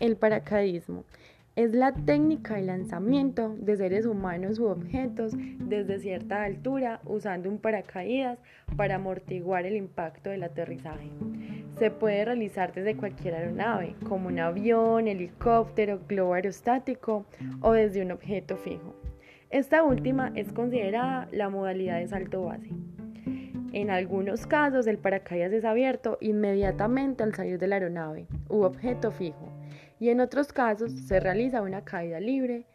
El paracaidismo es la técnica de lanzamiento de seres humanos u objetos desde cierta altura usando un paracaídas para amortiguar el impacto del aterrizaje. Se puede realizar desde cualquier aeronave, como un avión, helicóptero, globo aerostático o desde un objeto fijo. Esta última es considerada la modalidad de salto base. En algunos casos el paracaídas es abierto inmediatamente al salir de la aeronave u objeto fijo y en otros casos se realiza una caída libre,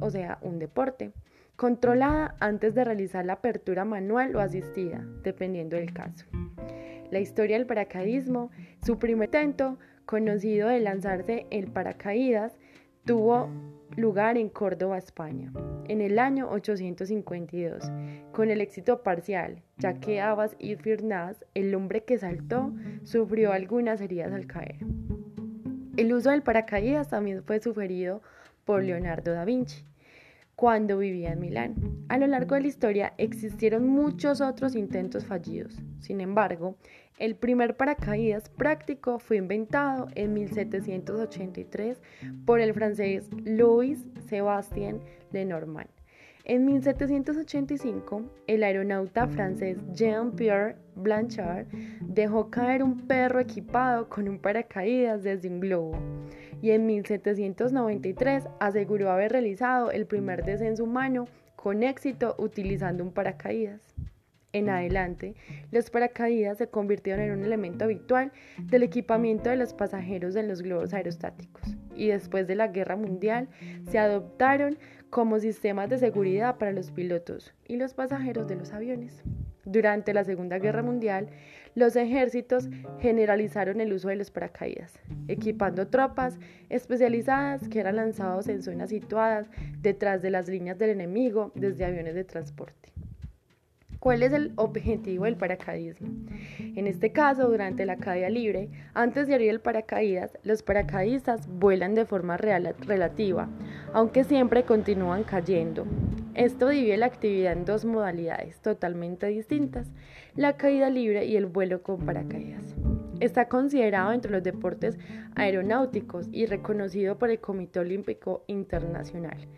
o sea, un deporte, controlada antes de realizar la apertura manual o asistida, dependiendo del caso. La historia del paracaidismo, su primer intento conocido de lanzarse el paracaídas, tuvo lugar en Córdoba, España, en el año 852, con el éxito parcial, ya que Abbas y Firnaz, el hombre que saltó, sufrió algunas heridas al caer. El uso del paracaídas también fue sugerido por Leonardo da Vinci cuando vivía en Milán. A lo largo de la historia existieron muchos otros intentos fallidos. Sin embargo, el primer paracaídas práctico fue inventado en 1783 por el francés Louis Sébastien Lenormand. En 1785, el aeronauta francés Jean-Pierre Blanchard dejó caer un perro equipado con un paracaídas desde un globo y en 1793 aseguró haber realizado el primer descenso humano con éxito utilizando un paracaídas. En adelante, los paracaídas se convirtieron en un elemento habitual del equipamiento de los pasajeros en los globos aerostáticos y después de la Guerra Mundial se adoptaron como sistemas de seguridad para los pilotos y los pasajeros de los aviones. Durante la Segunda Guerra Mundial, los ejércitos generalizaron el uso de los paracaídas, equipando tropas especializadas que eran lanzados en zonas situadas detrás de las líneas del enemigo desde aviones de transporte. ¿Cuál es el objetivo del paracaidismo? En este caso, durante la caída libre, antes de abrir el paracaídas, los paracaidistas vuelan de forma relativa, aunque siempre continúan cayendo. Esto divide la actividad en dos modalidades totalmente distintas, la caída libre y el vuelo con paracaídas. Está considerado entre los deportes aeronáuticos y reconocido por el Comité Olímpico Internacional.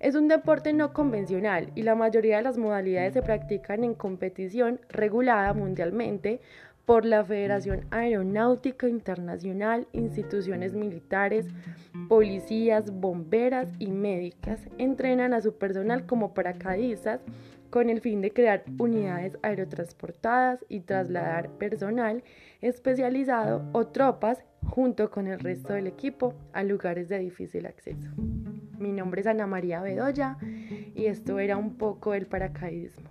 Es un deporte no convencional y la mayoría de las modalidades se practican en competición regulada mundialmente por la Federación Aeronáutica Internacional, instituciones militares, policías, bomberas y médicas entrenan a su personal como paracaidistas con el fin de crear unidades aerotransportadas y trasladar personal especializado o tropas junto con el resto del equipo a lugares de difícil acceso. Mi nombre es Ana María Bedoya y esto era un poco el paracaidismo.